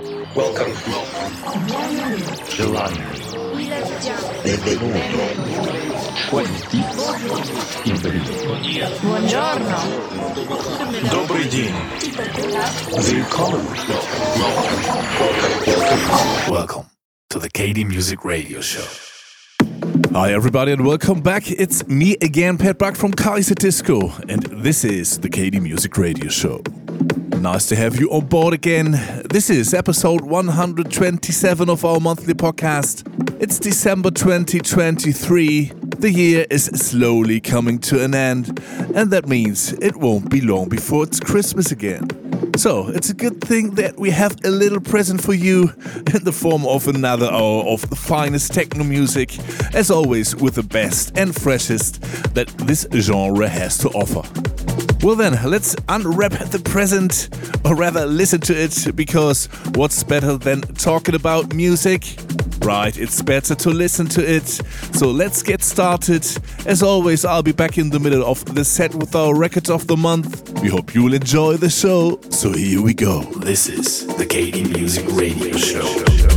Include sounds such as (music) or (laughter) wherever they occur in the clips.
Welcome. Giovanni. Benvenuto. 20. Buongiorno. Добрый день. Welcome. Welcome. Welcome to the KD Music Radio Show. Hi, everybody, and welcome back. It's me again, Pat Buck from Kaiserdisco, and this is the KD Music Radio Show. Nice to have you on board again. This is episode 127 of our monthly podcast. It's December 2023. The year is slowly coming to an end, and that means it won't be long before it's Christmas again. So, it's a good thing that we have a little present for you in the form of another hour of the finest techno music, as always, with the best and freshest that this genre has to offer. Well, then, let's unwrap the present, or rather, listen to it, because what's better than talking about music? Right, it's better to listen to it. So let's get started. As always, I'll be back in the middle of the set with our record of the month. We hope you'll enjoy the show. So here we go. This is the KD Music Radio Show.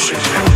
Music.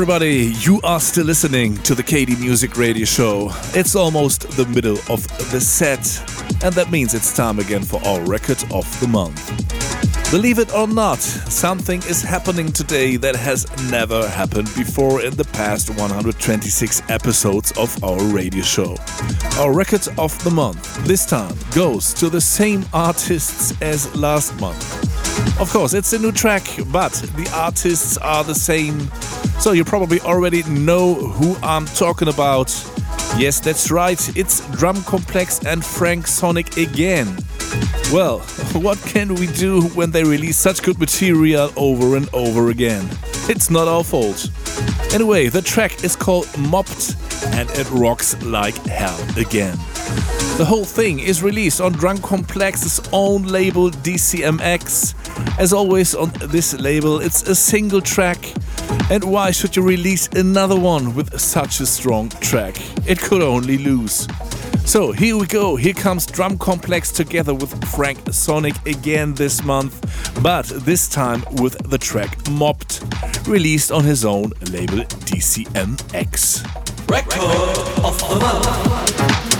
Everybody, you are still listening to the KD Music Radio Show. It's almost the middle of the set, and that means it's time again for our record of the month. Believe it or not, something is happening today that has never happened before in the past 126 episodes of our radio show. Our record of the month this time goes to the same artists as last month. Of course, it's a new track, but the artists are the same so you probably already know who I'm talking about. Yes, that's right, it's Drumcomplex and Frank Sonic again. Well, (laughs) what can we do when they release such good material over and over again? It's not our fault. Anyway, the track is called Mopped and it rocks like hell again. The whole thing is released on Drumcomplex's own label DCMX. As always on this label, it's a single track and why should you release another one with such a strong track? It could only lose. So here we go. Here comes Drumcomplex together with Frank Sonic again this month, but this time with the track Mopped, released on his own label DCMX. Record of the month.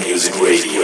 Music Radio.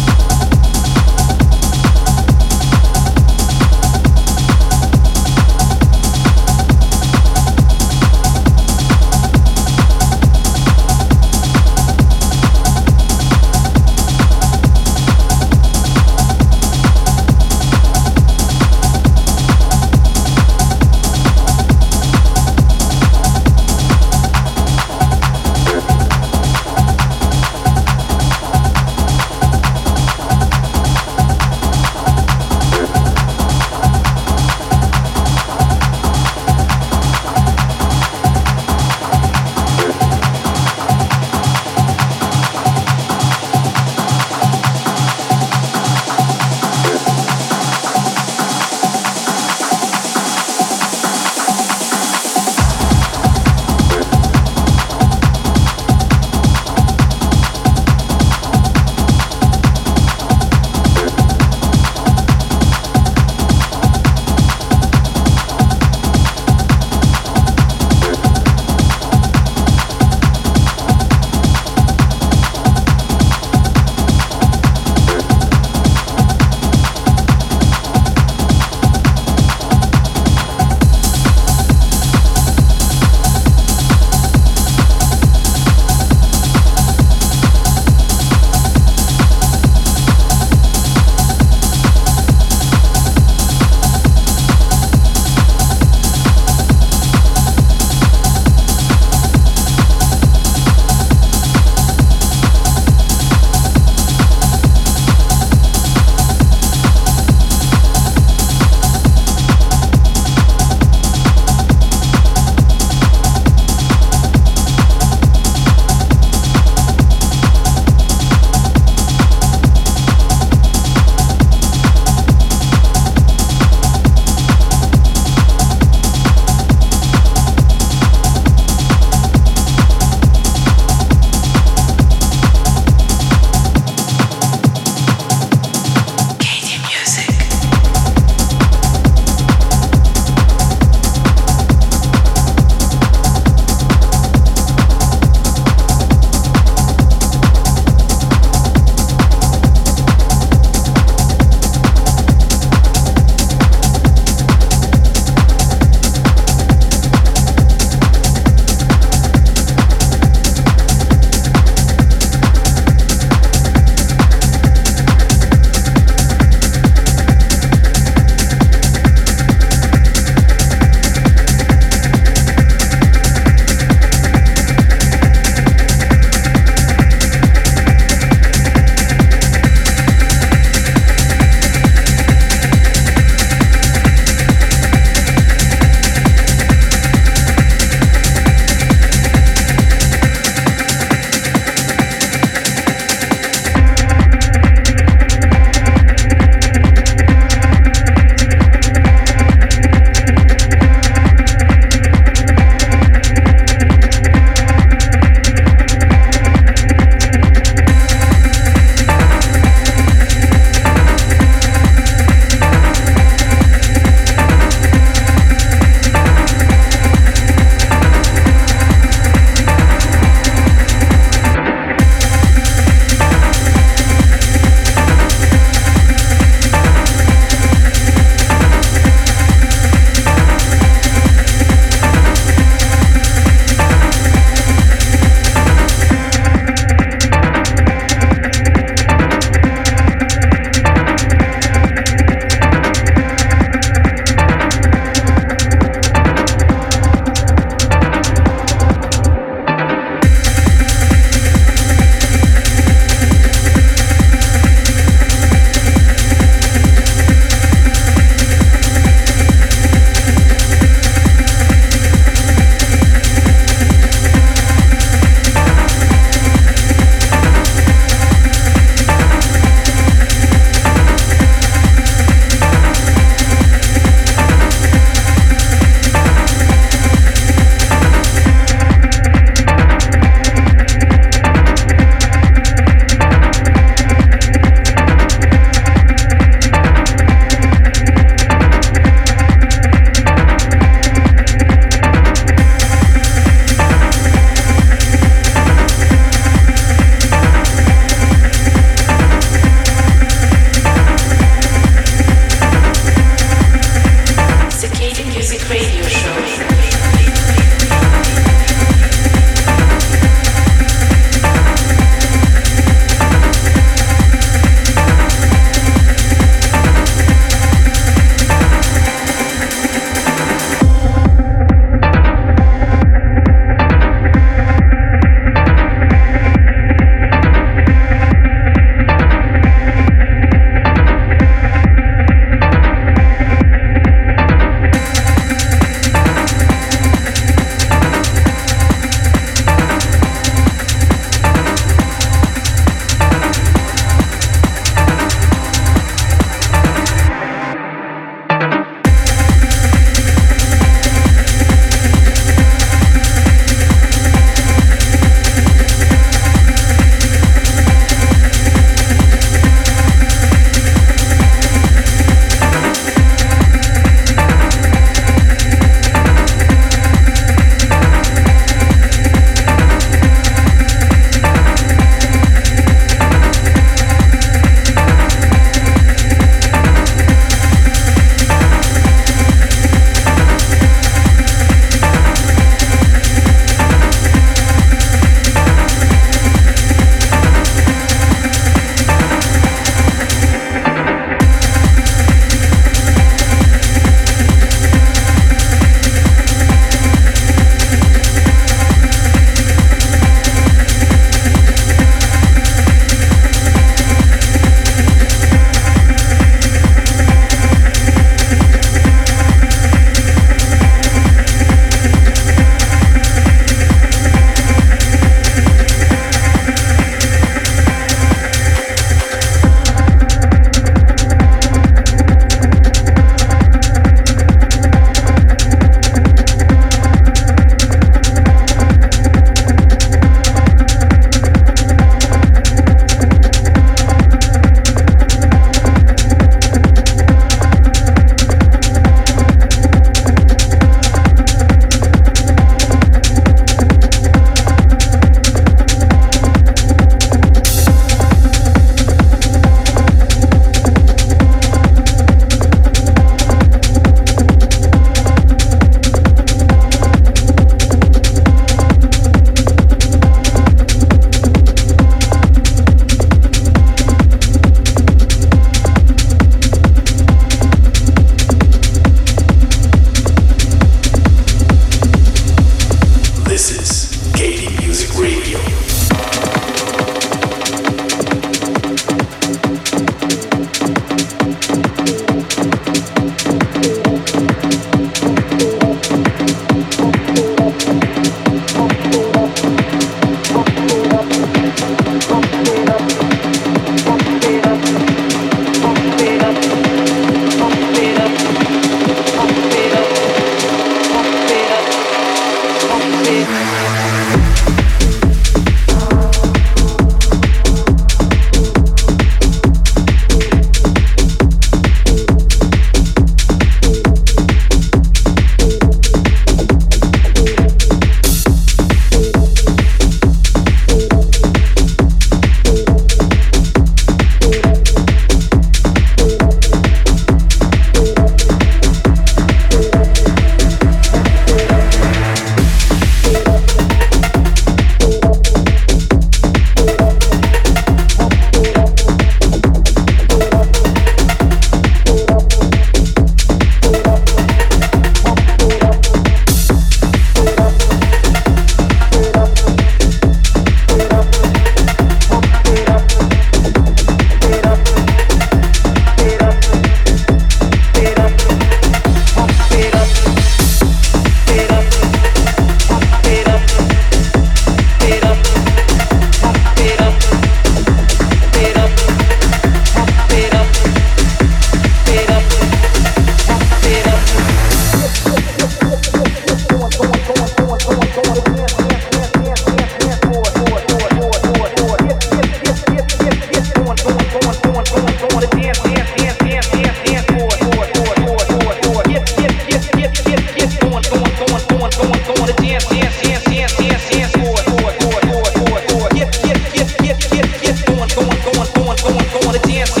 wanna dance.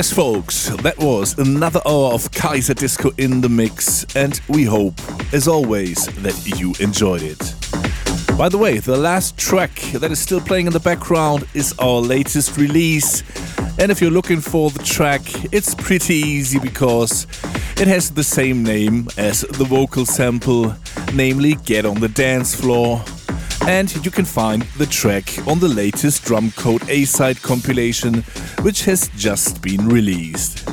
Yes, folks, that was another hour of Kaiserdisco in the mix, and we hope, as always, that you enjoyed it. By the way, the last track that is still playing in the background is our latest release, and if you're looking for the track, it's pretty easy because it has the same name as the vocal sample, namely Get on the Dance Floor and you can find the track on the latest Drumcode A side compilation, which has just been released.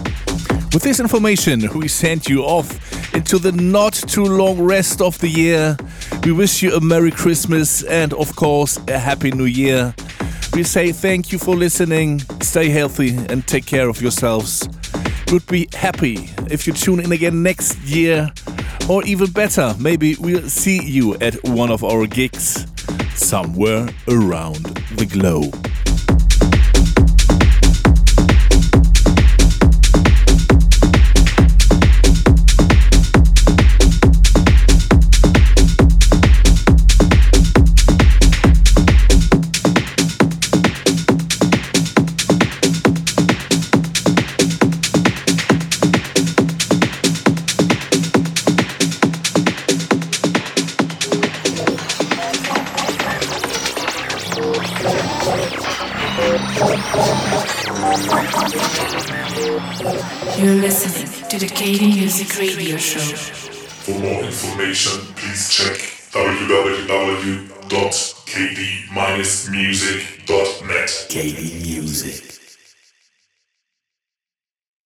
With this information, we send you off into the not too long rest of the year. We wish you a Merry Christmas and, of course, a Happy New Year. We say thank you for listening, stay healthy, and take care of yourselves. Would be happy if you tune in again next year, or even better, maybe we'll see you at one of our gigs somewhere around the globe. To the KD Music Radio Show. For more information, please check www.kd-music.net. KD Music.